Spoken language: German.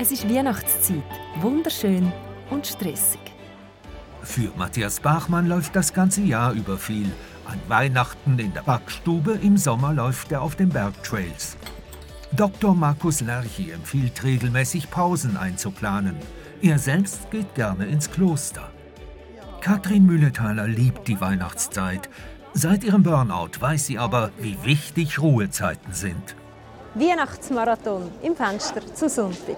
Es ist Weihnachtszeit, wunderschön und stressig. Für Matthias Bachmann läuft das ganze Jahr über viel. An Weihnachten in der Backstube, im Sommer läuft er auf den Bergtrails. Dr. Markus Lerchi empfiehlt regelmäßig Pausen einzuplanen. Er selbst geht gerne ins Kloster. Katrin Mühletaler liebt die Weihnachtszeit. Seit ihrem Burnout weiß sie aber, wie wichtig Ruhezeiten sind. Weihnachtsmarathon im Fenster zu Sonntag.